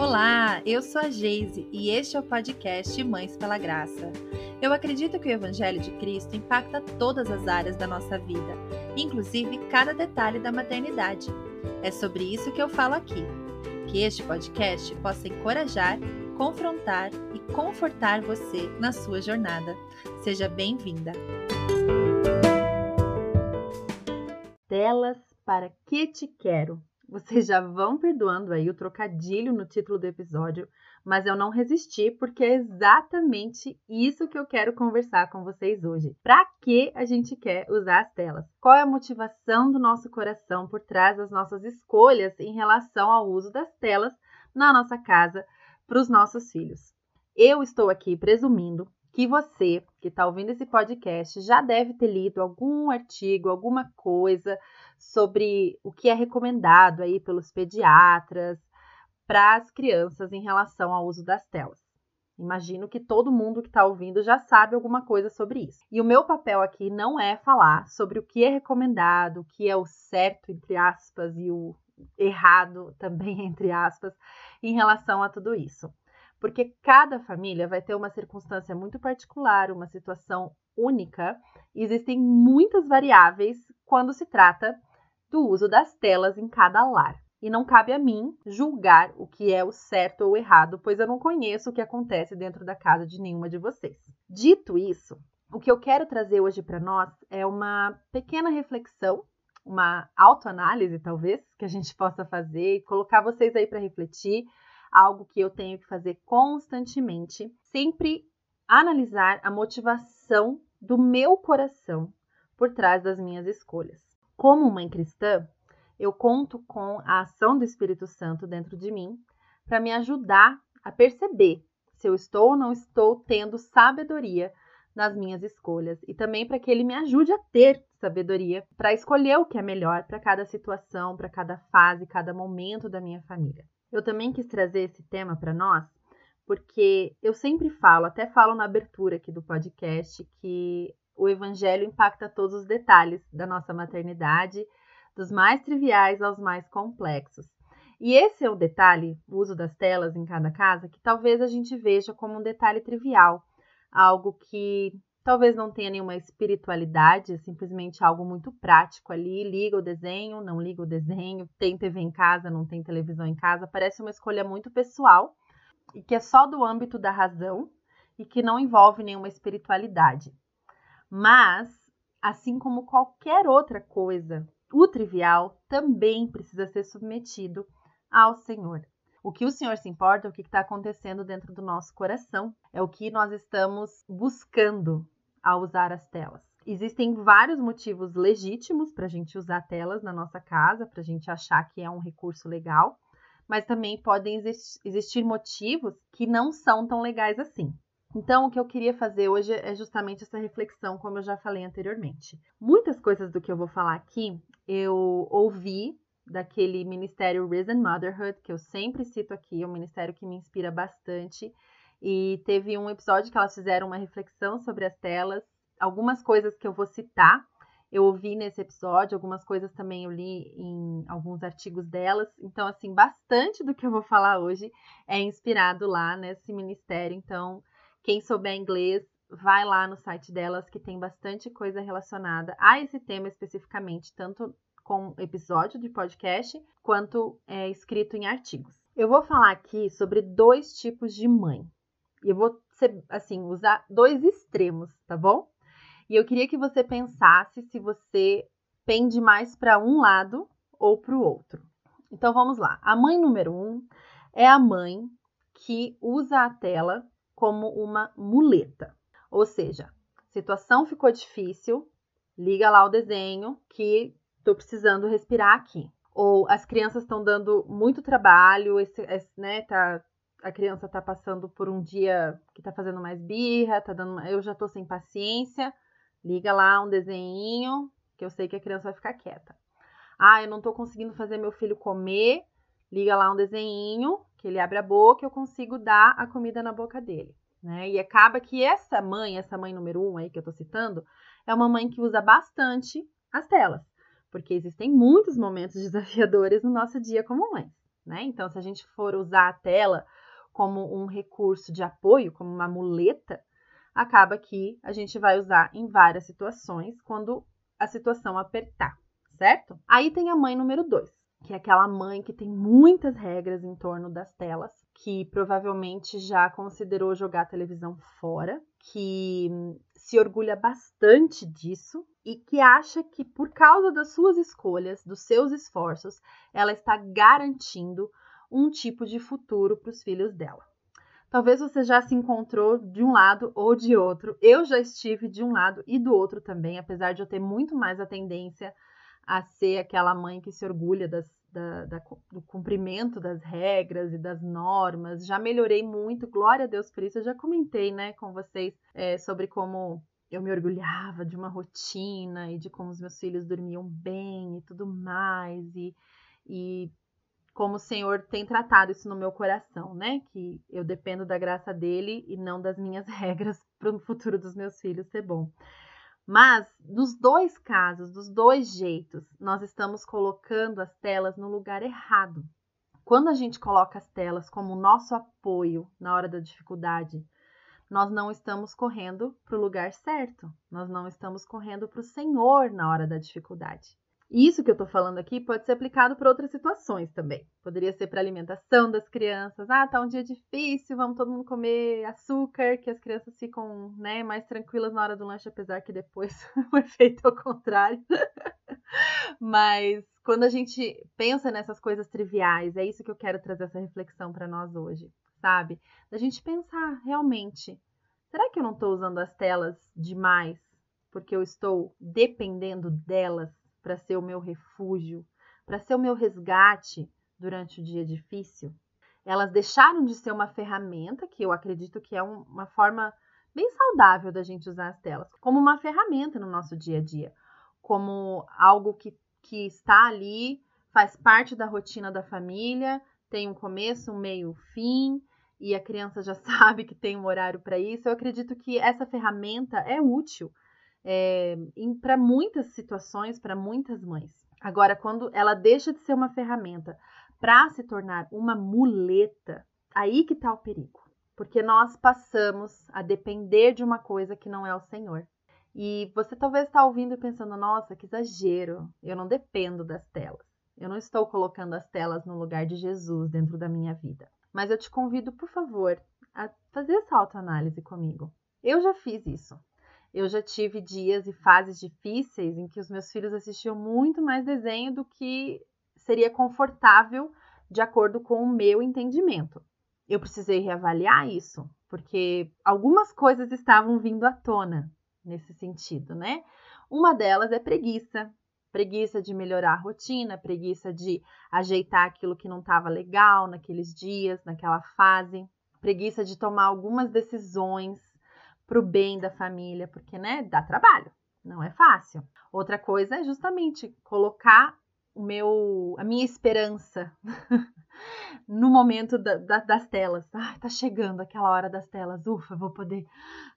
Olá, eu sou a Geise e este é o podcast Mães pela Graça. Eu acredito que o Evangelho de Cristo impacta todas as áreas da nossa vida, inclusive cada detalhe da maternidade. É sobre isso que eu falo aqui. Que este podcast possa encorajar, confrontar e confortar você na sua jornada. Seja bem-vinda! Telas para que te quero? Vocês já vão perdoando aí o trocadilho no título do episódio, mas eu não resisti porque é exatamente isso que eu quero conversar com vocês hoje. Para que a gente quer usar as telas? Qual é a motivação do nosso coração por trás das nossas escolhas em relação ao uso das telas na nossa casa para os nossos filhos? Eu estou aqui presumindo que você que está ouvindo esse podcast já deve ter lido algum artigo, alguma coisa sobre o que é recomendado aí pelos pediatras para as crianças em relação ao uso das telas. Imagino que todo mundo que está ouvindo já sabe alguma coisa sobre isso. E o meu papel aqui não é falar sobre o que é recomendado, o que é o certo, entre aspas, e o errado também, entre aspas, em relação a tudo isso. Porque cada família vai ter uma circunstância muito particular, uma situação única, e existem muitas variáveis quando se trata do uso das telas em cada lar. E não cabe a mim julgar o que é o certo ou errado, pois eu não conheço o que acontece dentro da casa de nenhuma de vocês. Dito isso, o que eu quero trazer hoje para nós é uma pequena reflexão, uma autoanálise, talvez, que a gente possa fazer e colocar vocês aí para refletir, algo que eu tenho que fazer constantemente, sempre analisar a motivação do meu coração por trás das minhas escolhas. Como mãe cristã, eu conto com a ação do Espírito Santo dentro de mim para me ajudar a perceber se eu estou ou não estou tendo sabedoria nas minhas escolhas e também para que ele me ajude a ter sabedoria para escolher o que é melhor para cada situação, para cada fase, cada momento da minha família. Eu também quis trazer esse tema para nós porque eu sempre falo, até falo na abertura aqui do podcast, que o Evangelho impacta todos os detalhes da nossa maternidade, dos mais triviais aos mais complexos. E esse é o detalhe, o uso das telas em cada casa, que talvez a gente veja como um detalhe trivial, algo que talvez não tenha nenhuma espiritualidade, é simplesmente algo muito prático ali, liga o desenho, não liga o desenho, tem TV em casa, não tem televisão em casa, parece uma escolha muito pessoal e que é só do âmbito da razão e que não envolve nenhuma espiritualidade. Mas, assim como qualquer outra coisa, o trivial também precisa ser submetido ao Senhor. O que o Senhor se importa é o que está acontecendo dentro do nosso coração, é o que nós estamos buscando ao usar as telas. Existem vários motivos legítimos para a gente usar telas na nossa casa, para a gente achar que é um recurso legal, mas também podem existir motivos que não são tão legais assim. Então, o que eu queria fazer hoje é justamente essa reflexão, como eu já falei anteriormente. Muitas coisas do que eu vou falar aqui eu ouvi daquele ministério Risen Motherhood, que eu sempre cito aqui, é um ministério que me inspira bastante. E teve um episódio que elas fizeram uma reflexão sobre as telas. Algumas coisas que eu vou citar, eu ouvi nesse episódio, algumas coisas também eu li em alguns artigos delas. Então, assim, bastante do que eu vou falar hoje é inspirado lá nesse ministério. Então, quem souber inglês, vai lá no site delas que tem bastante coisa relacionada a esse tema especificamente, tanto com episódio de podcast quanto é, escrito em artigos. Eu vou falar aqui sobre dois tipos de mãe. E eu vou assim, usar dois extremos, tá bom? E eu queria que você pensasse se você pende mais para um lado ou para o outro. Então vamos lá. A mãe número um é a mãe que usa a tela como uma muleta. Ou seja, situação ficou difícil, liga lá o desenho que estou precisando respirar aqui. Ou as crianças estão dando muito trabalho, esse, esse, né, tá, a criança está passando por um dia que está fazendo mais birra, tá dando, eu já estou sem paciência, liga lá um desenho que eu sei que a criança vai ficar quieta. Ah, eu não estou conseguindo fazer meu filho comer, liga lá um desenho que ele abre a boca, eu consigo dar a comida na boca dele. Né? E acaba que essa mãe, essa mãe número um aí que eu tô citando, é uma mãe que usa bastante as telas, porque existem muitos momentos desafiadores no nosso dia como mãe. né? Então, se a gente for usar a tela como um recurso de apoio, como uma muleta, acaba que a gente vai usar em várias situações quando a situação apertar, certo? Aí tem a mãe número 2, que é aquela mãe que tem muitas regras em torno das telas, que provavelmente já considerou jogar a televisão fora, que se orgulha bastante disso e que acha que por causa das suas escolhas, dos seus esforços, ela está garantindo um tipo de futuro para os filhos dela. Talvez você já se encontrou de um lado ou de outro. Eu já estive de um lado e do outro também, apesar de eu ter muito mais a tendência a ser aquela mãe que se orgulha das, da, da, do cumprimento das regras e das normas. Já melhorei muito, glória a Deus por isso. Eu já comentei né, com vocês é, sobre como eu me orgulhava de uma rotina e de como os meus filhos dormiam bem e tudo mais. E, e como o Senhor tem tratado isso no meu coração, né? Que eu dependo da graça dele e não das minhas regras para o futuro dos meus filhos ser bom. Mas, nos dois casos, dos dois jeitos, nós estamos colocando as telas no lugar errado. Quando a gente coloca as telas como nosso apoio na hora da dificuldade, nós não estamos correndo para o lugar certo, nós não estamos correndo para o Senhor na hora da dificuldade. Isso que eu estou falando aqui pode ser aplicado para outras situações também. Poderia ser para alimentação das crianças. Ah, tá um dia difícil, vamos todo mundo comer açúcar, que as crianças ficam né, mais tranquilas na hora do lanche, apesar que depois o efeito é o contrário. Mas quando a gente pensa nessas coisas triviais, é isso que eu quero trazer essa reflexão para nós hoje, sabe? Da gente pensar realmente, será que eu não estou usando as telas demais porque eu estou dependendo delas para ser o meu refúgio, para ser o meu resgate durante o dia difícil. Elas deixaram de ser uma ferramenta, que eu acredito que é um, uma forma bem saudável da gente usar as telas, como uma ferramenta no nosso dia a dia, como algo que, que está ali, faz parte da rotina da família, tem um começo, um meio, um fim, e a criança já sabe que tem um horário para isso. Eu acredito que essa ferramenta é útil é, para muitas situações, para muitas mães. Agora, quando ela deixa de ser uma ferramenta para se tornar uma muleta, aí que está o perigo. Porque nós passamos a depender de uma coisa que não é o Senhor. E você talvez está ouvindo e pensando, nossa, que exagero, eu não dependo das telas. Eu não estou colocando as telas no lugar de Jesus dentro da minha vida. Mas eu te convido, por favor, a fazer essa autoanálise comigo. Eu já fiz isso. Eu já tive dias e fases difíceis em que os meus filhos assistiam muito mais desenho do que seria confortável de acordo com o meu entendimento. Eu precisei reavaliar isso, porque algumas coisas estavam vindo à tona nesse sentido, né? Uma delas é preguiça. Preguiça de melhorar a rotina, preguiça de ajeitar aquilo que não estava legal naqueles dias, naquela fase, preguiça de tomar algumas decisões para o bem da família, porque, né, dá trabalho, não é fácil. Outra coisa é justamente colocar o meu, a minha esperança no momento da, da, das telas. Ai, tá chegando aquela hora das telas. Ufa, vou poder,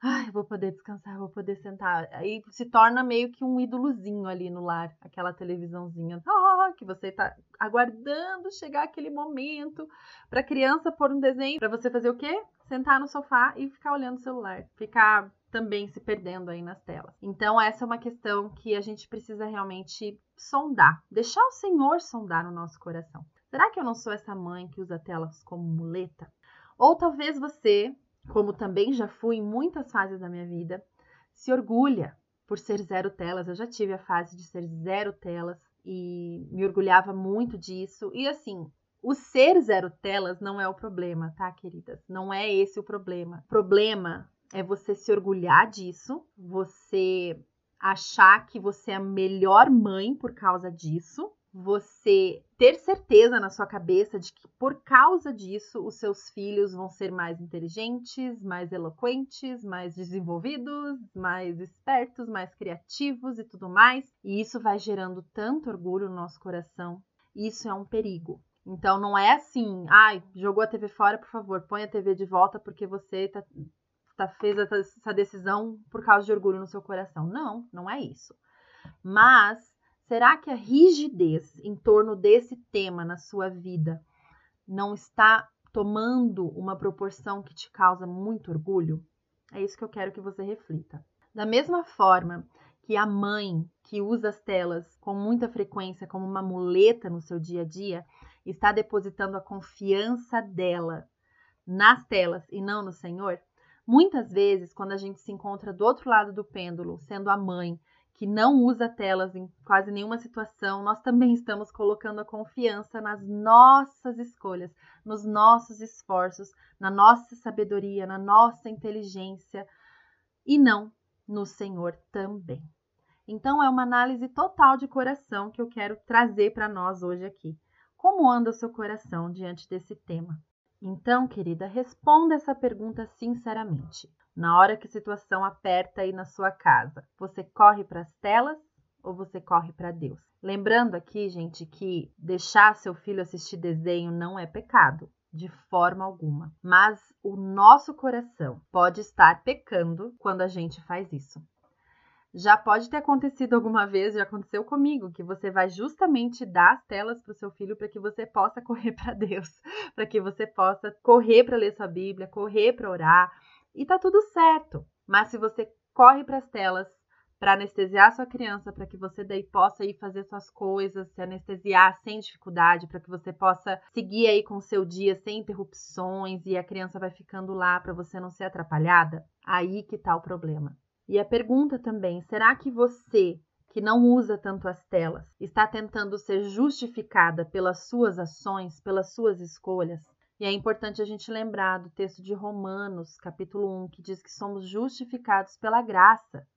ai, vou poder descansar, vou poder sentar. Aí se torna meio que um ídolozinho ali no lar, aquela televisãozinha ah, que você tá aguardando chegar aquele momento para criança pôr um desenho, para você fazer o quê? Sentar no sofá e ficar olhando o celular, ficar também se perdendo aí nas telas. Então, essa é uma questão que a gente precisa realmente sondar, deixar o Senhor sondar no nosso coração. Será que eu não sou essa mãe que usa telas como muleta? Ou talvez você, como também já fui em muitas fases da minha vida, se orgulha por ser zero telas. Eu já tive a fase de ser zero telas e me orgulhava muito disso. E assim, o ser zero telas não é o problema, tá, queridas? Não é esse o problema. O problema é você se orgulhar disso, você achar que você é a melhor mãe por causa disso, você ter certeza na sua cabeça de que por causa disso os seus filhos vão ser mais inteligentes, mais eloquentes, mais desenvolvidos, mais espertos, mais criativos e tudo mais. E isso vai gerando tanto orgulho no nosso coração. Isso é um perigo. Então não é assim, ai, jogou a TV fora, por favor, põe a TV de volta porque você tá, tá fez essa decisão por causa de orgulho no seu coração. Não, não é isso. Mas será que a rigidez em torno desse tema na sua vida não está tomando uma proporção que te causa muito orgulho? É isso que eu quero que você reflita. Da mesma forma que a mãe que usa as telas com muita frequência como uma muleta no seu dia a dia está depositando a confiança dela nas telas e não no Senhor, muitas vezes, quando a gente se encontra do outro lado do pêndulo, sendo a mãe que não usa telas em quase nenhuma situação, nós também estamos colocando a confiança nas nossas escolhas, nos nossos esforços, na nossa sabedoria, na nossa inteligência e não no Senhor também. Então, é uma análise total de coração que eu quero trazer para nós hoje aqui. Como anda seu coração diante desse tema? Então, querida, responda essa pergunta sinceramente. Na hora que a situação aperta aí na sua casa, você corre para as telas ou você corre para Deus? Lembrando aqui, gente, que deixar seu filho assistir desenho não é pecado de forma alguma, mas o nosso coração pode estar pecando quando a gente faz isso. Já pode ter acontecido alguma vez, já aconteceu comigo, que você vai justamente dar as telas para o seu filho para que você possa correr para Deus, para que você possa correr para ler sua Bíblia, correr para orar, e tá tudo certo. Mas se você corre para as telas para anestesiar sua criança, para que você daí possa ir fazer suas coisas, se anestesiar sem dificuldade, para que você possa seguir aí com o seu dia sem interrupções e a criança vai ficando lá para você não ser atrapalhada, aí que tá o problema. E a pergunta também, será que você que não usa tanto as telas, está tentando ser justificada pelas suas ações, pelas suas escolhas? E é importante a gente lembrar do texto de Romanos, capítulo 1, que diz que somos justificados pela graça.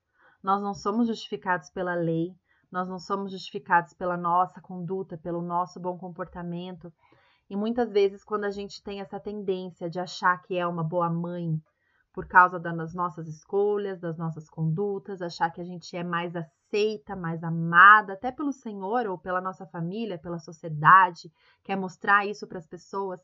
Nós não somos justificados pela lei, nós não somos justificados pela nossa conduta, pelo nosso bom comportamento. E muitas vezes, quando a gente tem essa tendência de achar que é uma boa mãe por causa das nossas escolhas, das nossas condutas, achar que a gente é mais aceita, mais amada, até pelo Senhor ou pela nossa família, pela sociedade, quer mostrar isso para as pessoas,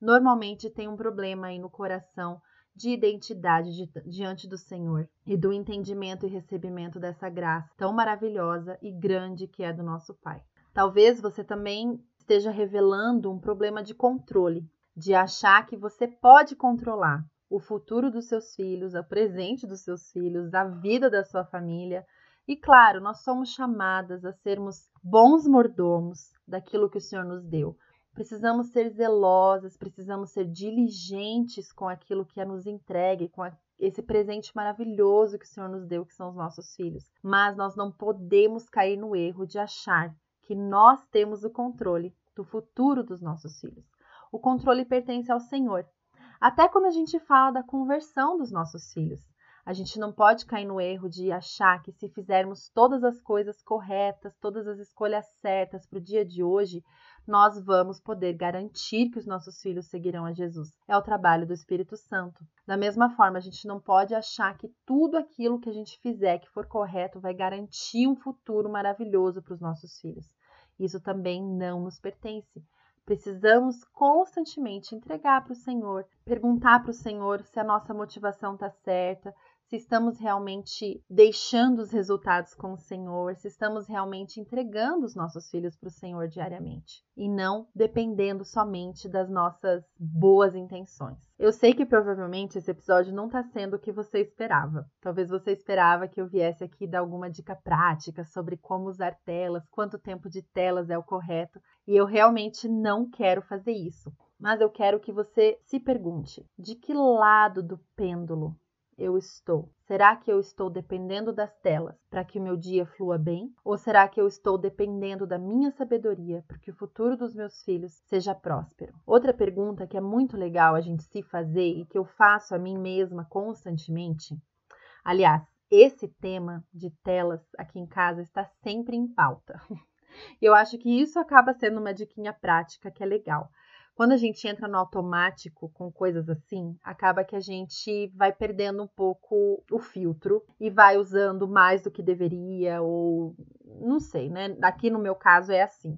normalmente tem um problema aí no coração de identidade de, diante do Senhor e do entendimento e recebimento dessa graça tão maravilhosa e grande que é do nosso Pai. Talvez você também esteja revelando um problema de controle, de achar que você pode controlar o futuro dos seus filhos, o presente dos seus filhos, a vida da sua família. E claro, nós somos chamadas a sermos bons mordomos daquilo que o Senhor nos deu. Precisamos ser zelosas, precisamos ser diligentes com aquilo que é nos entregue, com a, esse presente maravilhoso que o Senhor nos deu, que são os nossos filhos. Mas nós não podemos cair no erro de achar que nós temos o controle do futuro dos nossos filhos. O controle pertence ao Senhor. Até quando a gente fala da conversão dos nossos filhos. A gente não pode cair no erro de achar que se fizermos todas as coisas corretas, todas as escolhas certas para o dia de hoje, nós vamos poder garantir que os nossos filhos seguirão a Jesus. É o trabalho do Espírito Santo. Da mesma forma, a gente não pode achar que tudo aquilo que a gente fizer que for correto vai garantir um futuro maravilhoso para os nossos filhos. Isso também não nos pertence. Precisamos constantemente entregar para o Senhor, perguntar para o Senhor se a nossa motivação está certa, se estamos realmente deixando os resultados com o Senhor, se estamos realmente entregando os nossos filhos para o Senhor diariamente e não dependendo somente das nossas boas intenções. Eu sei que provavelmente esse episódio não está sendo o que você esperava. Talvez você esperava que eu viesse aqui dar alguma dica prática sobre como usar telas, quanto tempo de telas é o correto, e eu realmente não quero fazer isso. Mas eu quero que você se pergunte: de que lado do pêndulo eu estou? Será que eu estou dependendo das telas para que o meu dia flua bem? Ou será que eu estou dependendo da minha sabedoria para que o futuro dos meus filhos seja próspero? Outra pergunta que é muito legal a gente se fazer e que eu faço a mim mesma constantemente. Aliás, esse tema de telas aqui em casa está sempre em pauta. Eu acho que isso acaba sendo uma diquinha prática que é legal. Quando a gente entra no automático com coisas assim, acaba que a gente vai perdendo um pouco o filtro e vai usando mais do que deveria, ou não sei, né? Aqui no meu caso é assim.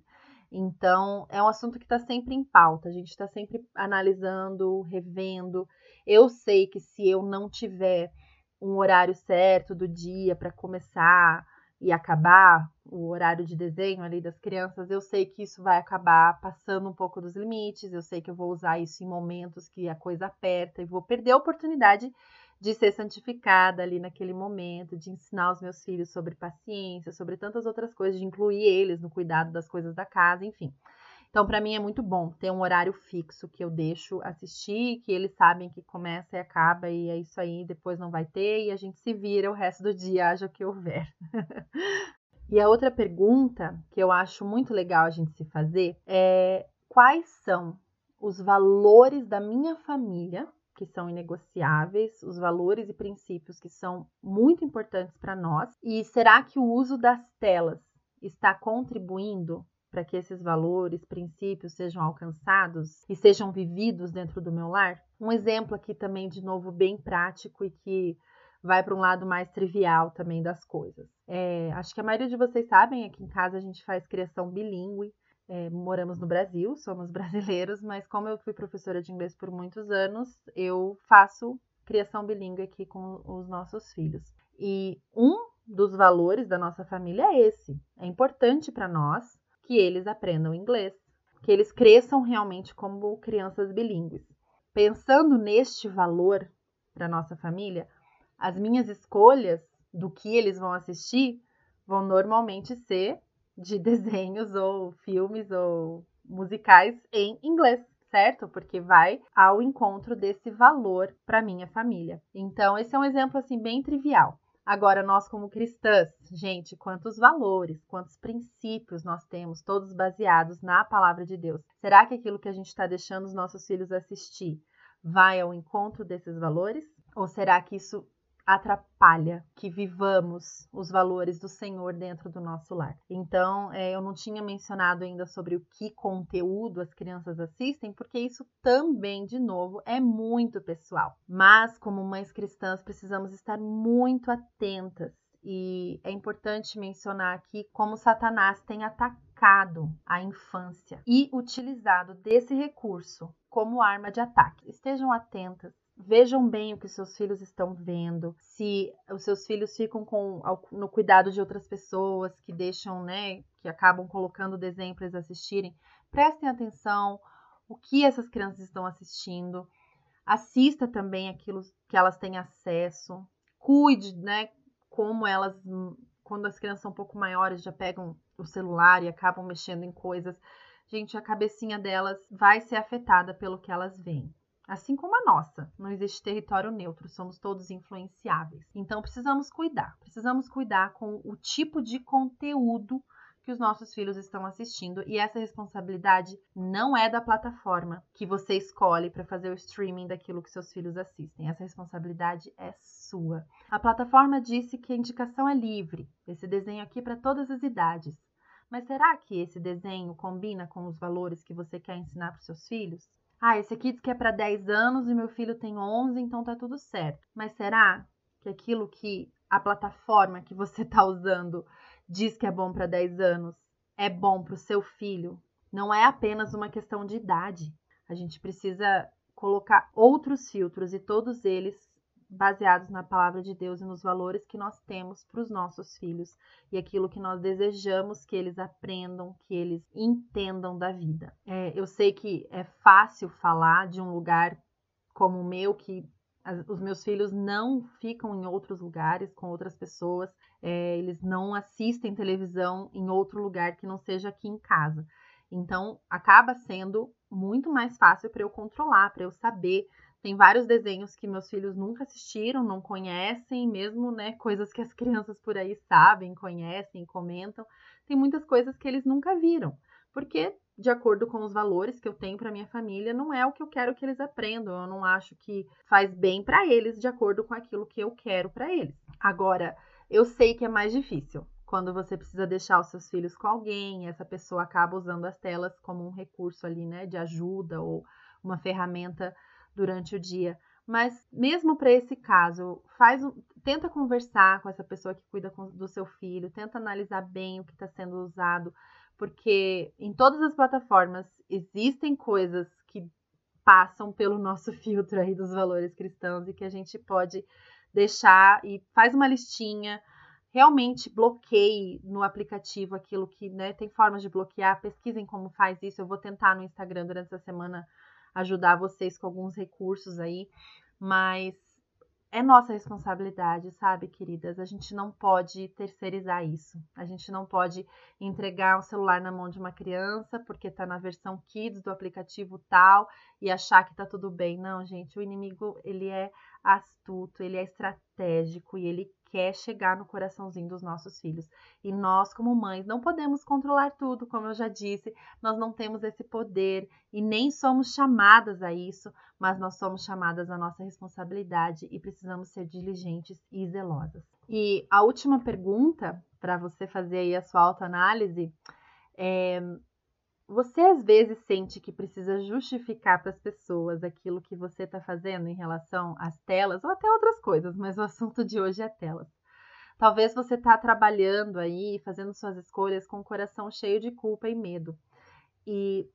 Então, é um assunto que está sempre em pauta, a gente está sempre analisando, revendo. Eu sei que se eu não tiver um horário certo do dia para começar e acabar o horário de desenho ali das crianças, eu sei que isso vai acabar passando um pouco dos limites, eu sei que eu vou usar isso em momentos que a coisa aperta e vou perder a oportunidade de ser santificada ali naquele momento, de ensinar os meus filhos sobre paciência, sobre tantas outras coisas, de incluir eles no cuidado das coisas da casa, enfim. Então, para mim é muito bom ter um horário fixo que eu deixo assistir, que eles sabem que começa e acaba e é isso aí, depois não vai ter e a gente se vira o resto do dia, haja o que houver. e a outra pergunta que eu acho muito legal a gente se fazer é quais são os valores da minha família que são inegociáveis, os valores e princípios que são muito importantes para nós? E será que o uso das telas está contribuindo para que esses valores, princípios sejam alcançados e sejam vividos dentro do meu lar? Um exemplo aqui também, de novo, bem prático e que vai para um lado mais trivial também das coisas. É, acho que a maioria de vocês sabem, aqui em casa a gente faz criação bilíngue. É, moramos no Brasil, somos brasileiros, mas como eu fui professora de inglês por muitos anos, eu faço criação bilíngue aqui com os nossos filhos. E um dos valores da nossa família é esse. É importante para nós que eles aprendam inglês, que eles cresçam realmente como crianças bilíngues. Pensando neste valor para nossa família, as minhas escolhas do que eles vão assistir vão normalmente ser de desenhos ou filmes ou musicais em inglês certo? Porque vai ao encontro desse valor para minha família. Então, esse é um exemplo assim bem trivial. Agora, nós, como cristãs, gente, quantos valores, quantos princípios nós temos, todos baseados na palavra de Deus. Será que aquilo que a gente está deixando os nossos filhos assistir vai ao encontro desses valores? Ou será que isso atrapalha que vivamos os valores do Senhor dentro do nosso lar. Então, é, eu não tinha mencionado ainda sobre o que conteúdo as crianças assistem, porque isso também, de novo, é muito pessoal. Mas, como mães cristãs, precisamos estar muito atentas. E é importante mencionar aqui como Satanás tem atacado a infância e utilizado desse recurso como arma de ataque. Estejam atentas Vejam bem o que seus filhos estão vendo, se os seus filhos ficam com, no cuidado de outras pessoas que deixam, né, que acabam colocando desenho para eles assistirem. Prestem atenção o que essas crianças estão assistindo. Assista também aquilo que elas têm acesso. Cuide, né, como elas, quando as crianças são um pouco maiores, já pegam o celular e acabam mexendo em coisas. Gente, a cabecinha delas vai ser afetada pelo que elas veem assim como a nossa. Não existe território neutro, somos todos influenciáveis. Então precisamos cuidar, precisamos cuidar com o tipo de conteúdo que os nossos filhos estão assistindo e essa responsabilidade não é da plataforma que você escolhe para fazer o streaming daquilo que seus filhos assistem. Essa responsabilidade é sua. A plataforma disse que a indicação é livre. Esse desenho aqui para todas as idades. Mas será que esse desenho combina com os valores que você quer ensinar para os seus filhos? Ah, esse aqui diz que é para 10 anos e meu filho tem 11, então tá tudo certo. Mas será que aquilo que a plataforma que você está usando diz que é bom para 10 anos é bom para o seu filho? Não é apenas uma questão de idade. A gente precisa colocar outros filtros e todos eles baseados na palavra de Deus e nos valores que nós temos para os nossos filhos e aquilo que nós desejamos que eles aprendam, que eles entendam da vida. É, eu sei que é fácil falar de um lugar como o meu, que as, os meus filhos não ficam em outros lugares com outras pessoas, é, eles não assistem televisão em outro lugar que não seja aqui em casa. Então, acaba sendo muito mais fácil para eu controlar, para eu saber tem vários desenhos que meus filhos nunca assistiram, não conhecem, mesmo, né, coisas que as crianças por aí sabem, conhecem, comentam. Tem muitas coisas que eles nunca viram, porque de acordo com os valores que eu tenho para minha família, não é o que eu quero que eles aprendam. Eu não acho que faz bem para eles de acordo com aquilo que eu quero para eles. Agora, eu sei que é mais difícil quando você precisa deixar os seus filhos com alguém, essa pessoa acaba usando as telas como um recurso ali, né, de ajuda ou uma ferramenta durante o dia. Mas mesmo para esse caso, faz tenta conversar com essa pessoa que cuida do seu filho, tenta analisar bem o que está sendo usado, porque em todas as plataformas existem coisas que passam pelo nosso filtro aí dos valores cristãos e que a gente pode deixar e faz uma listinha, realmente bloqueie no aplicativo aquilo que, né, tem formas de bloquear, pesquisem como faz isso. Eu vou tentar no Instagram durante essa semana ajudar vocês com alguns recursos aí, mas é nossa responsabilidade, sabe, queridas? A gente não pode terceirizar isso. A gente não pode entregar um celular na mão de uma criança porque tá na versão Kids do aplicativo tal e achar que tá tudo bem. Não, gente, o inimigo, ele é astuto, ele é estratégico e ele quer chegar no coraçãozinho dos nossos filhos. E nós, como mães, não podemos controlar tudo, como eu já disse, nós não temos esse poder e nem somos chamadas a isso, mas nós somos chamadas à nossa responsabilidade e precisamos ser diligentes e zelosas. E a última pergunta para você fazer aí a sua autoanálise é você às vezes sente que precisa justificar para as pessoas aquilo que você está fazendo em relação às telas ou até outras coisas, mas o assunto de hoje é telas. Talvez você está trabalhando aí, fazendo suas escolhas com o coração cheio de culpa e medo. E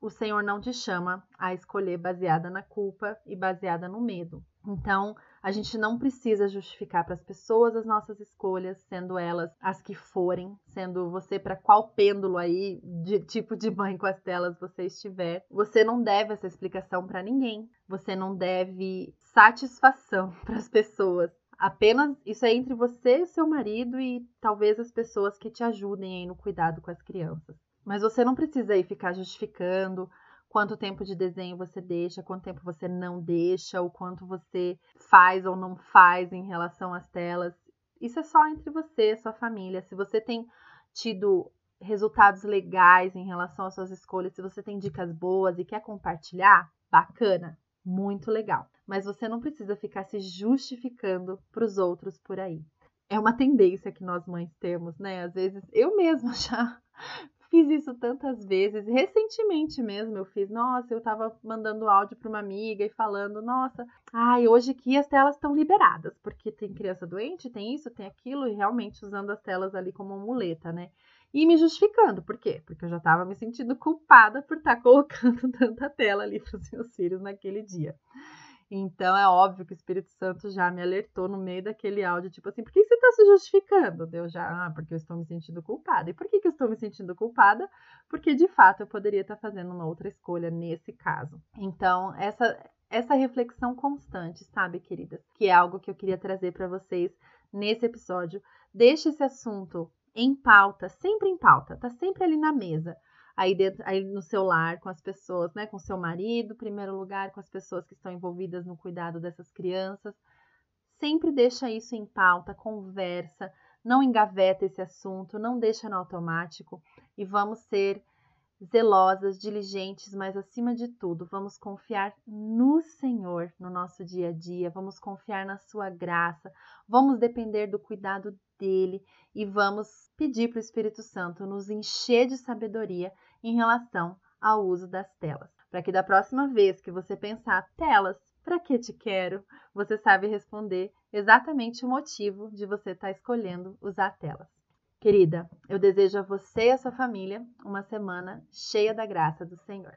o Senhor não te chama a escolher baseada na culpa e baseada no medo. Então, a gente não precisa justificar para as pessoas as nossas escolhas, sendo elas as que forem, sendo você para qual pêndulo aí de tipo de mãe com as telas você estiver. Você não deve essa explicação para ninguém. Você não deve satisfação para as pessoas. Apenas isso é entre você e seu marido e talvez as pessoas que te ajudem aí no cuidado com as crianças. Mas você não precisa aí ficar justificando quanto tempo de desenho você deixa, quanto tempo você não deixa, o quanto você faz ou não faz em relação às telas. Isso é só entre você e sua família. Se você tem tido resultados legais em relação às suas escolhas, se você tem dicas boas e quer compartilhar, bacana, muito legal. Mas você não precisa ficar se justificando para os outros por aí. É uma tendência que nós mães temos, né? Às vezes eu mesma já fiz isso tantas vezes. Recentemente mesmo eu fiz, nossa, eu tava mandando áudio para uma amiga e falando, nossa, ai, hoje aqui as telas estão liberadas, porque tem criança doente, tem isso, tem aquilo, e realmente usando as telas ali como muleta, né? E me justificando, por quê? Porque eu já estava me sentindo culpada por estar tá colocando tanta tela ali para os meus filhos naquele dia. Então é óbvio que o Espírito Santo já me alertou no meio daquele áudio, tipo assim, por que você está se justificando? Deu já, ah, porque eu estou me sentindo culpada. E por que, que eu estou me sentindo culpada? Porque de fato eu poderia estar fazendo uma outra escolha nesse caso. Então, essa, essa reflexão constante, sabe, queridas? Que é algo que eu queria trazer para vocês nesse episódio. Deixe esse assunto em pauta, sempre em pauta, tá sempre ali na mesa aí, dentro, aí no seu lar, com as pessoas, né? Com seu marido, em primeiro lugar, com as pessoas que estão envolvidas no cuidado dessas crianças. Sempre deixa isso em pauta, conversa, não engaveta esse assunto, não deixa no automático e vamos ser zelosas, diligentes, mas acima de tudo, vamos confiar no Senhor no nosso dia a dia, vamos confiar na Sua graça, vamos depender do cuidado dele e vamos pedir para o Espírito Santo nos encher de sabedoria em relação ao uso das telas, para que da próxima vez que você pensar telas, para que te quero, você sabe responder exatamente o motivo de você estar tá escolhendo usar telas. Querida, eu desejo a você e a sua família uma semana cheia da graça do Senhor.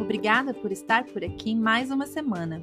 Obrigada por estar por aqui mais uma semana.